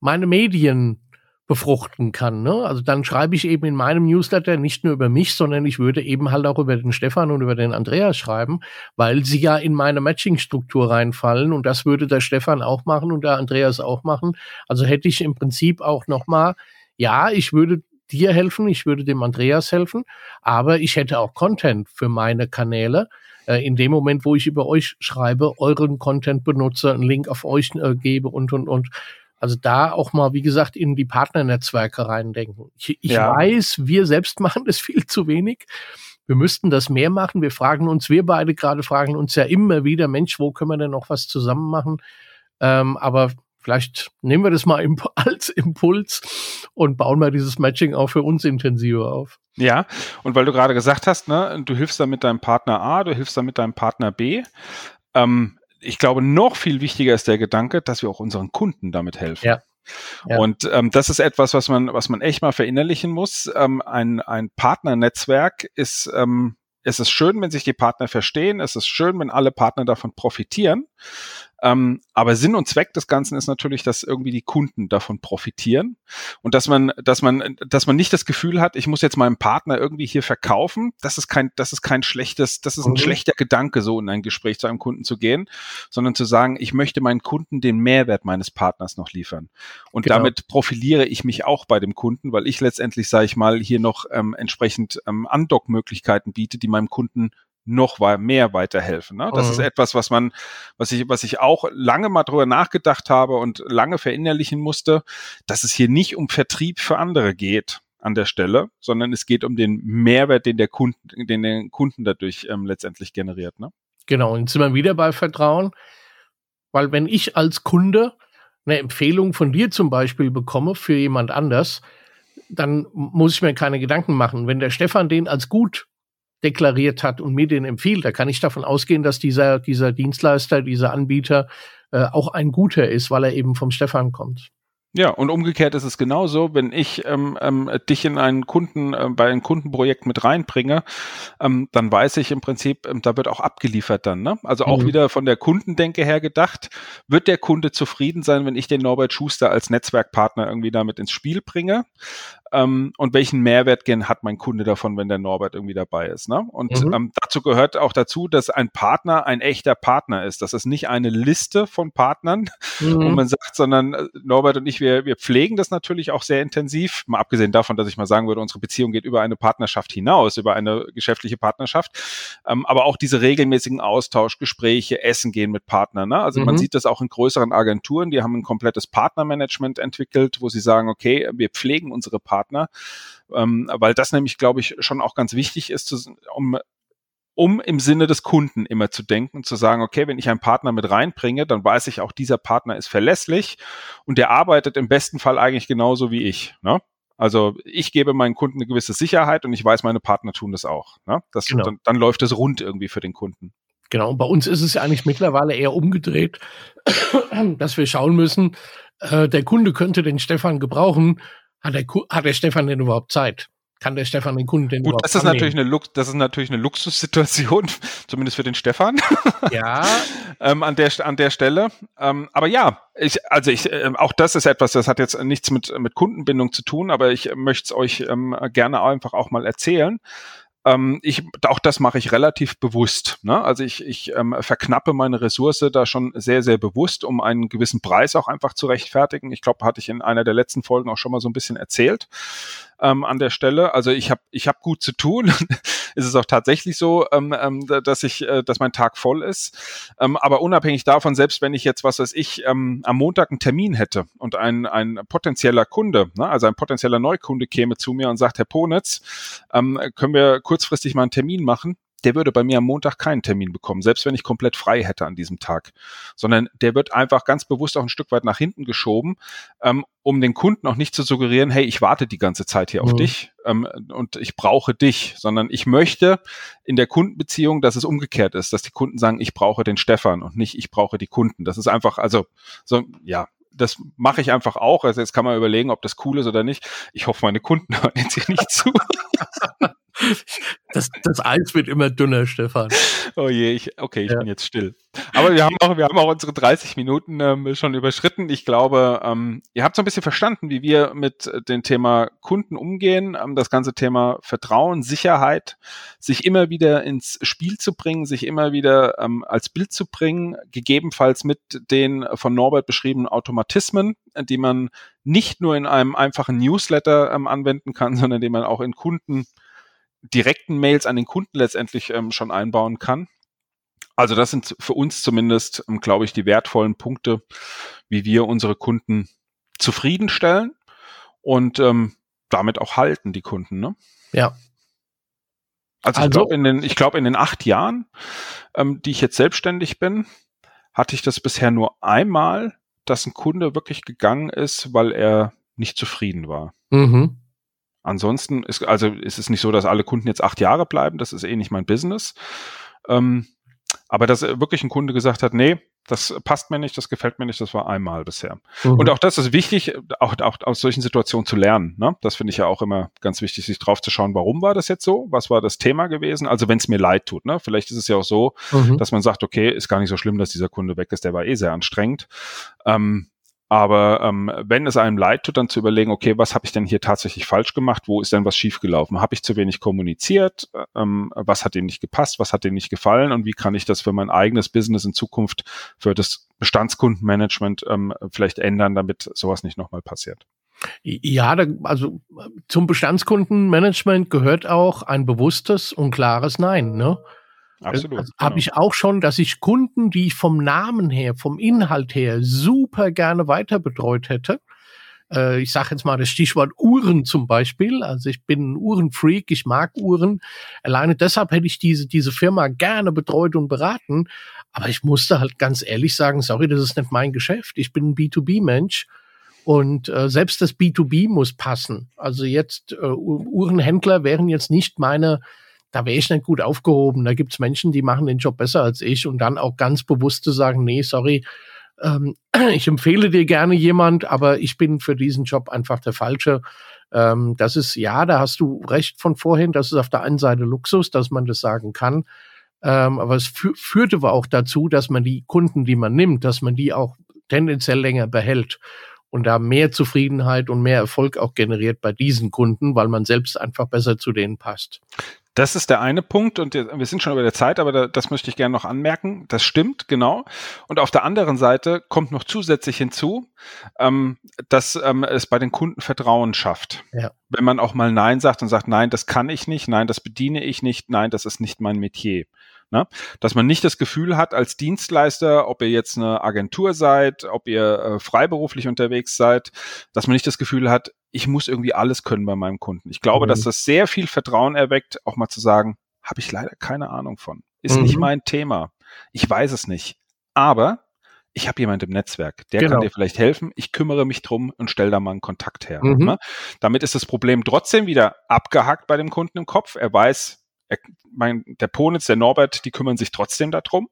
meine Medien befruchten kann. Ne? Also dann schreibe ich eben in meinem Newsletter nicht nur über mich, sondern ich würde eben halt auch über den Stefan und über den Andreas schreiben, weil sie ja in meine Matching-Struktur reinfallen und das würde der Stefan auch machen und der Andreas auch machen. Also hätte ich im Prinzip auch nochmal, ja, ich würde dir helfen, ich würde dem Andreas helfen, aber ich hätte auch Content für meine Kanäle. Äh, in dem Moment, wo ich über euch schreibe, euren Content benutze, einen Link auf euch äh, gebe und, und, und, also da auch mal, wie gesagt, in die Partnernetzwerke reindenken. Ich, ich ja. weiß, wir selbst machen das viel zu wenig. Wir müssten das mehr machen. Wir fragen uns, wir beide gerade fragen uns ja immer wieder, Mensch, wo können wir denn noch was zusammen machen? Ähm, aber vielleicht nehmen wir das mal als Impuls und bauen mal dieses Matching auch für uns intensiver auf. Ja, und weil du gerade gesagt hast, ne, du hilfst da mit deinem Partner A, du hilfst da mit deinem Partner B. Ähm, ich glaube, noch viel wichtiger ist der Gedanke, dass wir auch unseren Kunden damit helfen. Ja. Ja. Und ähm, das ist etwas, was man, was man echt mal verinnerlichen muss. Ähm, ein, ein Partnernetzwerk ist, ähm, es ist schön, wenn sich die Partner verstehen. Es ist schön, wenn alle Partner davon profitieren. Ähm, aber Sinn und Zweck des Ganzen ist natürlich, dass irgendwie die Kunden davon profitieren und dass man, dass man, dass man nicht das Gefühl hat, ich muss jetzt meinem Partner irgendwie hier verkaufen. Das ist kein, das ist kein schlechtes, das ist ein mhm. schlechter Gedanke, so in ein Gespräch zu einem Kunden zu gehen, sondern zu sagen, ich möchte meinen Kunden den Mehrwert meines Partners noch liefern. Und genau. damit profiliere ich mich auch bei dem Kunden, weil ich letztendlich, sage ich mal, hier noch ähm, entsprechend ähm, Andock-Möglichkeiten biete, die meinem Kunden noch mehr weiterhelfen. Ne? Das mhm. ist etwas, was man, was ich, was ich auch lange mal drüber nachgedacht habe und lange verinnerlichen musste, dass es hier nicht um Vertrieb für andere geht an der Stelle, sondern es geht um den Mehrwert, den der Kunden, den der Kunden dadurch ähm, letztendlich generiert. Ne? Genau, und sind wir wieder bei Vertrauen, weil wenn ich als Kunde eine Empfehlung von dir zum Beispiel bekomme für jemand anders, dann muss ich mir keine Gedanken machen. Wenn der Stefan den als gut deklariert hat und mir den empfiehlt, da kann ich davon ausgehen, dass dieser, dieser Dienstleister, dieser Anbieter äh, auch ein guter ist, weil er eben vom Stefan kommt. Ja, und umgekehrt ist es genauso, wenn ich ähm, ähm, dich in einen Kunden, äh, bei einem Kundenprojekt mit reinbringe, ähm, dann weiß ich im Prinzip, ähm, da wird auch abgeliefert dann. Ne? Also auch mhm. wieder von der Kundendenke her gedacht, wird der Kunde zufrieden sein, wenn ich den Norbert Schuster als Netzwerkpartner irgendwie damit ins Spiel bringe? Ähm, und welchen Mehrwert hat mein Kunde davon, wenn der Norbert irgendwie dabei ist. Ne? Und mhm. ähm, dazu gehört auch dazu, dass ein Partner ein echter Partner ist. Das ist nicht eine Liste von Partnern, mhm. wo man sagt, sondern äh, Norbert und ich, wir, wir pflegen das natürlich auch sehr intensiv. Mal abgesehen davon, dass ich mal sagen würde, unsere Beziehung geht über eine Partnerschaft hinaus, über eine geschäftliche Partnerschaft. Ähm, aber auch diese regelmäßigen Austausch, Gespräche, Essen gehen mit Partnern. Ne? Also mhm. man sieht das auch in größeren Agenturen, die haben ein komplettes Partnermanagement entwickelt, wo sie sagen, okay, wir pflegen unsere Partner, ähm, weil das nämlich, glaube ich, schon auch ganz wichtig ist, zu, um um im Sinne des Kunden immer zu denken, zu sagen, okay, wenn ich einen Partner mit reinbringe, dann weiß ich auch, dieser Partner ist verlässlich und der arbeitet im besten Fall eigentlich genauso wie ich. Ne? Also ich gebe meinen Kunden eine gewisse Sicherheit und ich weiß, meine Partner tun das auch. Ne? Das, genau. dann, dann läuft es rund irgendwie für den Kunden. Genau, und bei uns ist es ja eigentlich mittlerweile eher umgedreht, dass wir schauen müssen, äh, der Kunde könnte den Stefan gebrauchen. Hat der, hat der Stefan denn überhaupt Zeit? Kann der Stefan den Kunden denn Gut, überhaupt das ist natürlich eine Lux das ist natürlich eine Luxussituation, zumindest für den Stefan. Ja. ähm, an der an der Stelle. Ähm, aber ja, ich, also ich, äh, auch das ist etwas, das hat jetzt nichts mit mit Kundenbindung zu tun, aber ich möchte es euch ähm, gerne einfach auch mal erzählen. Ähm, ich, auch das mache ich relativ bewusst. Ne? Also ich, ich ähm, verknappe meine Ressource da schon sehr, sehr bewusst, um einen gewissen Preis auch einfach zu rechtfertigen. Ich glaube, hatte ich in einer der letzten Folgen auch schon mal so ein bisschen erzählt ähm, an der Stelle. Also ich habe ich hab gut zu tun. ist es auch tatsächlich so, ähm, ähm, dass ich, äh, dass mein Tag voll ist. Ähm, aber unabhängig davon, selbst wenn ich jetzt, was weiß ich, ähm, am Montag einen Termin hätte und ein, ein potenzieller Kunde, ne, also ein potenzieller Neukunde käme zu mir und sagt, Herr Ponitz, ähm, können wir kurzfristig mal einen Termin machen? Der würde bei mir am Montag keinen Termin bekommen, selbst wenn ich komplett frei hätte an diesem Tag, sondern der wird einfach ganz bewusst auch ein Stück weit nach hinten geschoben, ähm, um den Kunden auch nicht zu suggerieren, hey, ich warte die ganze Zeit hier mhm. auf dich ähm, und ich brauche dich, sondern ich möchte in der Kundenbeziehung, dass es umgekehrt ist, dass die Kunden sagen, ich brauche den Stefan und nicht ich brauche die Kunden. Das ist einfach, also so, ja, das mache ich einfach auch. Also jetzt kann man überlegen, ob das cool ist oder nicht. Ich hoffe, meine Kunden hören jetzt hier nicht zu. Das, das Eis wird immer dünner, Stefan. Oh je, ich, okay, ich ja. bin jetzt still. Aber wir haben auch, wir haben auch unsere 30 Minuten ähm, schon überschritten. Ich glaube, ähm, ihr habt so ein bisschen verstanden, wie wir mit dem Thema Kunden umgehen, ähm, das ganze Thema Vertrauen, Sicherheit, sich immer wieder ins Spiel zu bringen, sich immer wieder ähm, als Bild zu bringen, gegebenenfalls mit den von Norbert beschriebenen Automatismen, die man nicht nur in einem einfachen Newsletter ähm, anwenden kann, sondern die man auch in Kunden direkten Mails an den Kunden letztendlich ähm, schon einbauen kann. Also das sind für uns zumindest, ähm, glaube ich, die wertvollen Punkte, wie wir unsere Kunden zufriedenstellen und ähm, damit auch halten, die Kunden. Ne? Ja. Also, also ich glaube, in, den, ich glaub, in den acht Jahren, ähm, die ich jetzt selbstständig bin, hatte ich das bisher nur einmal, dass ein Kunde wirklich gegangen ist, weil er nicht zufrieden war. Mhm. Ansonsten ist, also ist es nicht so, dass alle Kunden jetzt acht Jahre bleiben. Das ist eh nicht mein Business. Ähm, aber dass wirklich ein Kunde gesagt hat, nee, das passt mir nicht, das gefällt mir nicht, das war einmal bisher. Mhm. Und auch das ist wichtig, auch, auch aus solchen Situationen zu lernen. Ne? Das finde ich ja auch immer ganz wichtig, sich drauf zu schauen, warum war das jetzt so? Was war das Thema gewesen? Also wenn es mir leid tut, ne? Vielleicht ist es ja auch so, mhm. dass man sagt, okay, ist gar nicht so schlimm, dass dieser Kunde weg ist, der war eh sehr anstrengend. Ähm, aber ähm, wenn es einem leid tut, dann zu überlegen, okay, was habe ich denn hier tatsächlich falsch gemacht? Wo ist denn was schiefgelaufen? Habe ich zu wenig kommuniziert? Ähm, was hat dem nicht gepasst? Was hat dem nicht gefallen? Und wie kann ich das für mein eigenes Business in Zukunft, für das Bestandskundenmanagement ähm, vielleicht ändern, damit sowas nicht nochmal passiert? Ja, da, also zum Bestandskundenmanagement gehört auch ein bewusstes und klares Nein. Ne? Absolut. Also, Habe genau. ich auch schon, dass ich Kunden, die ich vom Namen her, vom Inhalt her super gerne weiter betreut hätte. Äh, ich sage jetzt mal das Stichwort Uhren zum Beispiel. Also ich bin ein Uhrenfreak, ich mag Uhren. Alleine deshalb hätte ich diese, diese Firma gerne betreut und beraten. Aber ich musste halt ganz ehrlich sagen, sorry, das ist nicht mein Geschäft. Ich bin ein B2B-Mensch. Und äh, selbst das B2B muss passen. Also jetzt äh, Uhrenhändler wären jetzt nicht meine da wäre ich nicht gut aufgehoben. Da gibt's Menschen, die machen den Job besser als ich und dann auch ganz bewusst zu sagen, nee, sorry, ähm, ich empfehle dir gerne jemand, aber ich bin für diesen Job einfach der Falsche. Ähm, das ist, ja, da hast du recht von vorhin, das ist auf der einen Seite Luxus, dass man das sagen kann. Ähm, aber es fü führte auch dazu, dass man die Kunden, die man nimmt, dass man die auch tendenziell länger behält. und da mehr Zufriedenheit und mehr Erfolg auch generiert bei diesen Kunden, weil man selbst einfach besser zu denen passt. Das ist der eine Punkt und wir sind schon über der Zeit, aber das möchte ich gerne noch anmerken. Das stimmt, genau. Und auf der anderen Seite kommt noch zusätzlich hinzu, ähm, dass ähm, es bei den Kunden Vertrauen schafft. Ja. Wenn man auch mal Nein sagt und sagt, nein, das kann ich nicht, nein, das bediene ich nicht, nein, das ist nicht mein Metier. Ne? Dass man nicht das Gefühl hat als Dienstleister, ob ihr jetzt eine Agentur seid, ob ihr äh, freiberuflich unterwegs seid, dass man nicht das Gefühl hat, ich muss irgendwie alles können bei meinem Kunden. Ich glaube, mhm. dass das sehr viel Vertrauen erweckt, auch mal zu sagen, habe ich leider keine Ahnung von. Ist mhm. nicht mein Thema. Ich weiß es nicht. Aber ich habe jemand im Netzwerk, der genau. kann dir vielleicht helfen. Ich kümmere mich drum und stelle da mal einen Kontakt her. Mhm. Ne? Damit ist das Problem trotzdem wieder abgehakt bei dem Kunden im Kopf. Er weiß, er, mein, der Ponitz, der Norbert, die kümmern sich trotzdem darum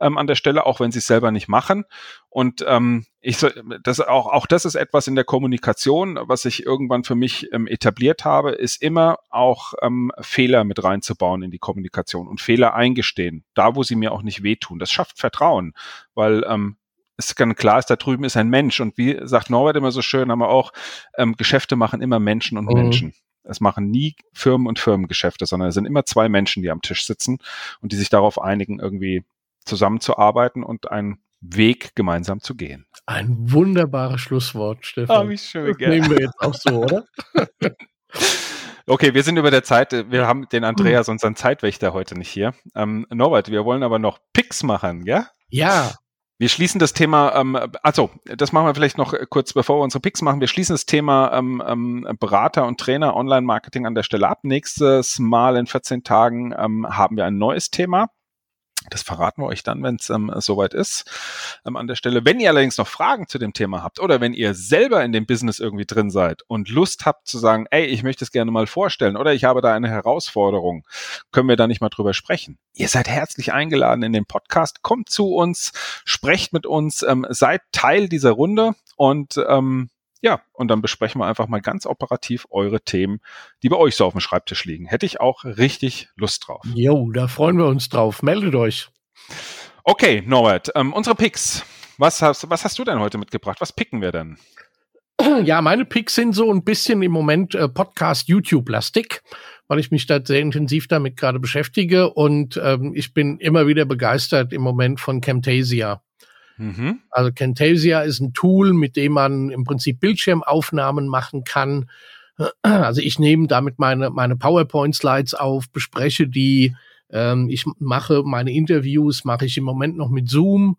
ähm, an der Stelle, auch wenn sie es selber nicht machen. Und ähm, ich so, das auch auch das ist etwas in der Kommunikation, was ich irgendwann für mich ähm, etabliert habe, ist immer auch ähm, Fehler mit reinzubauen in die Kommunikation und Fehler eingestehen, da wo sie mir auch nicht wehtun. Das schafft Vertrauen, weil ähm, es ganz klar ist, da drüben ist ein Mensch und wie sagt Norbert immer so schön, haben wir auch ähm, Geschäfte machen immer Menschen und mhm. Menschen. Es machen nie Firmen und Firmengeschäfte, sondern es sind immer zwei Menschen, die am Tisch sitzen und die sich darauf einigen, irgendwie zusammenzuarbeiten und einen Weg gemeinsam zu gehen. Ein wunderbares Schlusswort, Stefan. Ah, wie schön. Das nehmen wir jetzt auch so, oder? Okay, wir sind über der Zeit. Wir haben den Andreas, unseren Zeitwächter, heute nicht hier. Ähm, Norbert, wir wollen aber noch Picks machen, ja? Ja, wir schließen das Thema, ähm, also das machen wir vielleicht noch kurz, bevor wir unsere Picks machen. Wir schließen das Thema ähm, ähm, Berater und Trainer Online-Marketing an der Stelle ab. Nächstes Mal in 14 Tagen ähm, haben wir ein neues Thema. Das verraten wir euch dann, wenn es ähm, soweit ist. Ähm, an der Stelle, wenn ihr allerdings noch Fragen zu dem Thema habt oder wenn ihr selber in dem Business irgendwie drin seid und Lust habt zu sagen, ey, ich möchte es gerne mal vorstellen oder ich habe da eine Herausforderung, können wir da nicht mal drüber sprechen. Ihr seid herzlich eingeladen in den Podcast, kommt zu uns, sprecht mit uns, ähm, seid Teil dieser Runde und ähm, ja, und dann besprechen wir einfach mal ganz operativ eure Themen, die bei euch so auf dem Schreibtisch liegen. Hätte ich auch richtig Lust drauf. Jo, da freuen wir uns drauf. Meldet euch. Okay, Norbert, ähm, unsere Picks. Was hast, was hast du denn heute mitgebracht? Was picken wir denn? Ja, meine Picks sind so ein bisschen im Moment äh, Podcast YouTube-lastig, weil ich mich da sehr intensiv damit gerade beschäftige und ähm, ich bin immer wieder begeistert im Moment von Camtasia. Mhm. Also Camtasia ist ein Tool, mit dem man im Prinzip Bildschirmaufnahmen machen kann. Also ich nehme damit meine, meine PowerPoint-Slides auf, bespreche die. Ähm, ich mache meine Interviews, mache ich im Moment noch mit Zoom,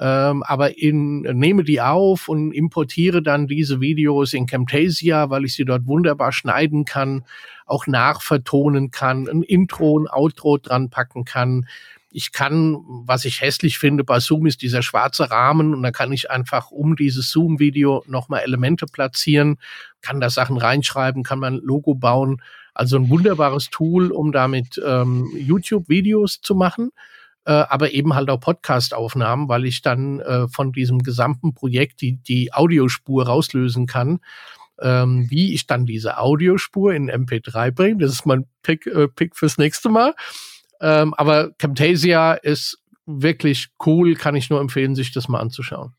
ähm, aber in, nehme die auf und importiere dann diese Videos in Camtasia, weil ich sie dort wunderbar schneiden kann, auch nachvertonen kann, ein Intro, ein Outro dran packen kann ich kann, was ich hässlich finde bei Zoom, ist dieser schwarze Rahmen und da kann ich einfach um dieses Zoom-Video nochmal Elemente platzieren, kann da Sachen reinschreiben, kann man Logo bauen. Also ein wunderbares Tool, um damit ähm, YouTube-Videos zu machen, äh, aber eben halt auch Podcast-Aufnahmen, weil ich dann äh, von diesem gesamten Projekt die, die Audiospur rauslösen kann. Ähm, wie ich dann diese Audiospur in MP3 bringe, das ist mein Pick, äh, Pick fürs nächste Mal. Ähm, aber Camtasia ist wirklich cool, kann ich nur empfehlen, sich das mal anzuschauen.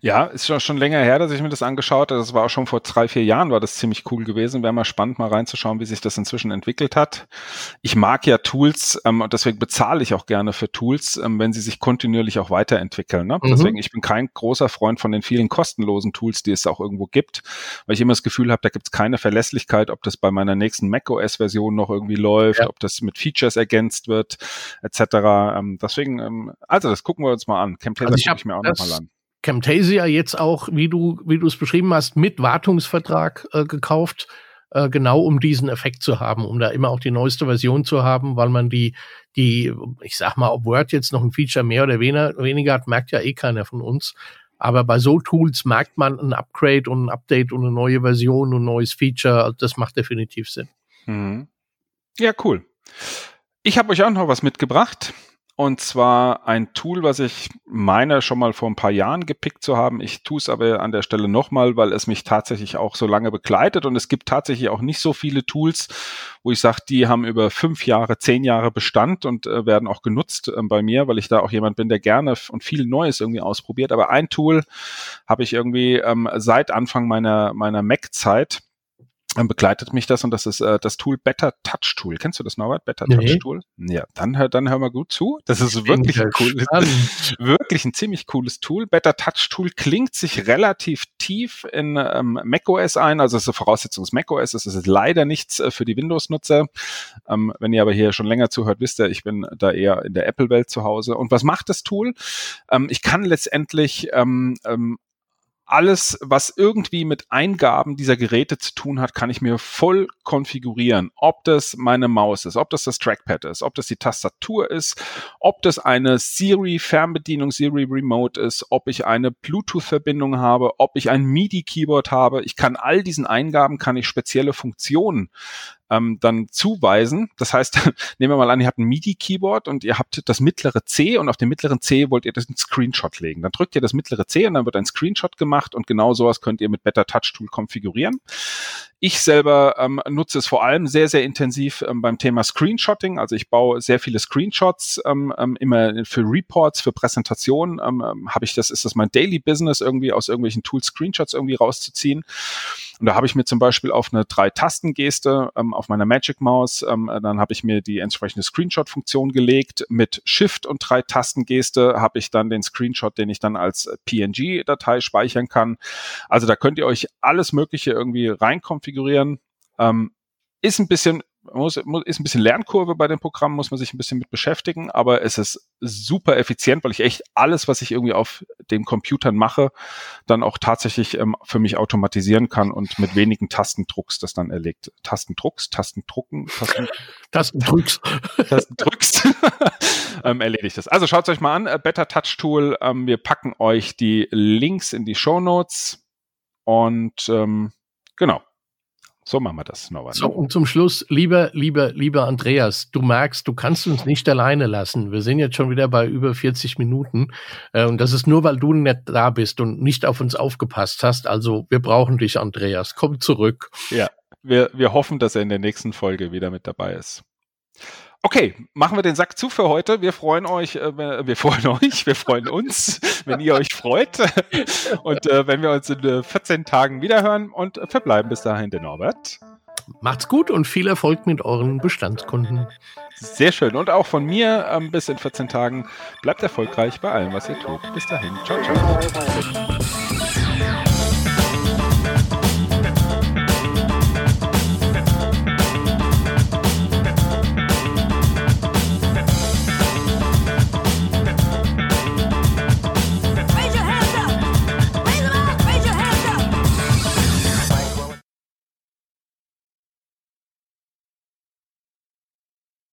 Ja, ist schon, schon länger her, dass ich mir das angeschaut habe. Das war auch schon vor drei, vier Jahren, war das ziemlich cool gewesen. Wäre mal spannend, mal reinzuschauen, wie sich das inzwischen entwickelt hat. Ich mag ja Tools ähm, und deswegen bezahle ich auch gerne für Tools, ähm, wenn sie sich kontinuierlich auch weiterentwickeln. Ne? Mhm. Deswegen, ich bin kein großer Freund von den vielen kostenlosen Tools, die es auch irgendwo gibt, weil ich immer das Gefühl habe, da gibt es keine Verlässlichkeit, ob das bei meiner nächsten macOS-Version noch irgendwie läuft, ja. ob das mit Features ergänzt wird, etc. Ähm, deswegen, ähm, also das gucken wir uns mal an. Camtasia also gucke ich mir auch nochmal an. Camtasia jetzt auch, wie du, wie du es beschrieben hast, mit Wartungsvertrag äh, gekauft, äh, genau um diesen Effekt zu haben, um da immer auch die neueste Version zu haben, weil man die, die, ich sag mal, ob Word jetzt noch ein Feature mehr oder weniger, weniger hat, merkt ja eh keiner von uns. Aber bei so Tools merkt man ein Upgrade und ein Update und eine neue Version und ein neues Feature. Das macht definitiv Sinn. Mhm. Ja, cool. Ich habe euch auch noch was mitgebracht. Und zwar ein Tool, was ich meine schon mal vor ein paar Jahren gepickt zu haben. Ich tue es aber an der Stelle nochmal, weil es mich tatsächlich auch so lange begleitet und es gibt tatsächlich auch nicht so viele Tools, wo ich sage, die haben über fünf Jahre, zehn Jahre Bestand und äh, werden auch genutzt äh, bei mir, weil ich da auch jemand bin, der gerne und viel Neues irgendwie ausprobiert. Aber ein Tool habe ich irgendwie ähm, seit Anfang meiner, meiner Mac-Zeit begleitet mich das und das ist äh, das Tool Better Touch Tool. Kennst du das, Norbert? Better nee. Touch Tool? Ja, dann hör, dann hör mal gut zu. Das ist wirklich ein cooles, wirklich ein ziemlich cooles Tool. Better Touch Tool klingt sich relativ tief in ähm, macOS ein, also es ist eine Voraussetzung des macOS. Es ist leider nichts äh, für die Windows-Nutzer. Ähm, wenn ihr aber hier schon länger zuhört, wisst ihr, ich bin da eher in der Apple-Welt zu Hause. Und was macht das Tool? Ähm, ich kann letztendlich ähm, ähm, alles, was irgendwie mit Eingaben dieser Geräte zu tun hat, kann ich mir voll konfigurieren. Ob das meine Maus ist, ob das das Trackpad ist, ob das die Tastatur ist, ob das eine Siri Fernbedienung, Siri Remote ist, ob ich eine Bluetooth Verbindung habe, ob ich ein MIDI Keyboard habe. Ich kann all diesen Eingaben, kann ich spezielle Funktionen ähm, dann zuweisen. Das heißt, nehmen wir mal an, ihr habt ein MIDI-Keyboard und ihr habt das mittlere C und auf dem mittleren C wollt ihr das einen Screenshot legen. Dann drückt ihr das mittlere C und dann wird ein Screenshot gemacht und genau sowas könnt ihr mit Better Touch Tool konfigurieren. Ich selber ähm, nutze es vor allem sehr, sehr intensiv ähm, beim Thema Screenshotting. Also ich baue sehr viele Screenshots ähm, ähm, immer für Reports, für Präsentationen. Ähm, ähm, Habe ich das, ist das mein Daily Business, irgendwie aus irgendwelchen Tools Screenshots irgendwie rauszuziehen. Und da habe ich mir zum Beispiel auf eine Drei-Tasten-Geste ähm, auf meiner Magic Maus, ähm, dann habe ich mir die entsprechende Screenshot-Funktion gelegt. Mit Shift und Drei-Tasten-Geste habe ich dann den Screenshot, den ich dann als PNG-Datei speichern kann. Also da könnt ihr euch alles Mögliche irgendwie reinkonfigurieren. Ähm, ist ein bisschen muss, muss, ist ein bisschen Lernkurve bei dem Programm, muss man sich ein bisschen mit beschäftigen, aber es ist super effizient, weil ich echt alles, was ich irgendwie auf den Computern mache, dann auch tatsächlich ähm, für mich automatisieren kann und mit wenigen Tastendrucks das dann erlegt. Tastendrucks, Tastendrucken, Tasten, Tastendrücks. Tastendrücks ähm, erledigt das. Also schaut euch mal an, äh, Better Touch Tool. Ähm, wir packen euch die Links in die Show Notes und ähm, genau. So machen wir das, Norbert. So, und zum Schluss, lieber, lieber, lieber Andreas, du merkst, du kannst uns nicht alleine lassen. Wir sind jetzt schon wieder bei über 40 Minuten. Äh, und das ist nur, weil du nicht da bist und nicht auf uns aufgepasst hast. Also wir brauchen dich, Andreas. Komm zurück. Ja, wir, wir hoffen, dass er in der nächsten Folge wieder mit dabei ist. Okay, machen wir den Sack zu für heute. Wir freuen euch, äh, wir freuen euch, wir freuen uns, wenn ihr euch freut. Und äh, wenn wir uns in äh, 14 Tagen wiederhören und verbleiben bis dahin der Norbert. Macht's gut und viel Erfolg mit euren Bestandskunden. Sehr schön. Und auch von mir ähm, bis in 14 Tagen. Bleibt erfolgreich bei allem, was ihr tut. Bis dahin. Ciao, ciao.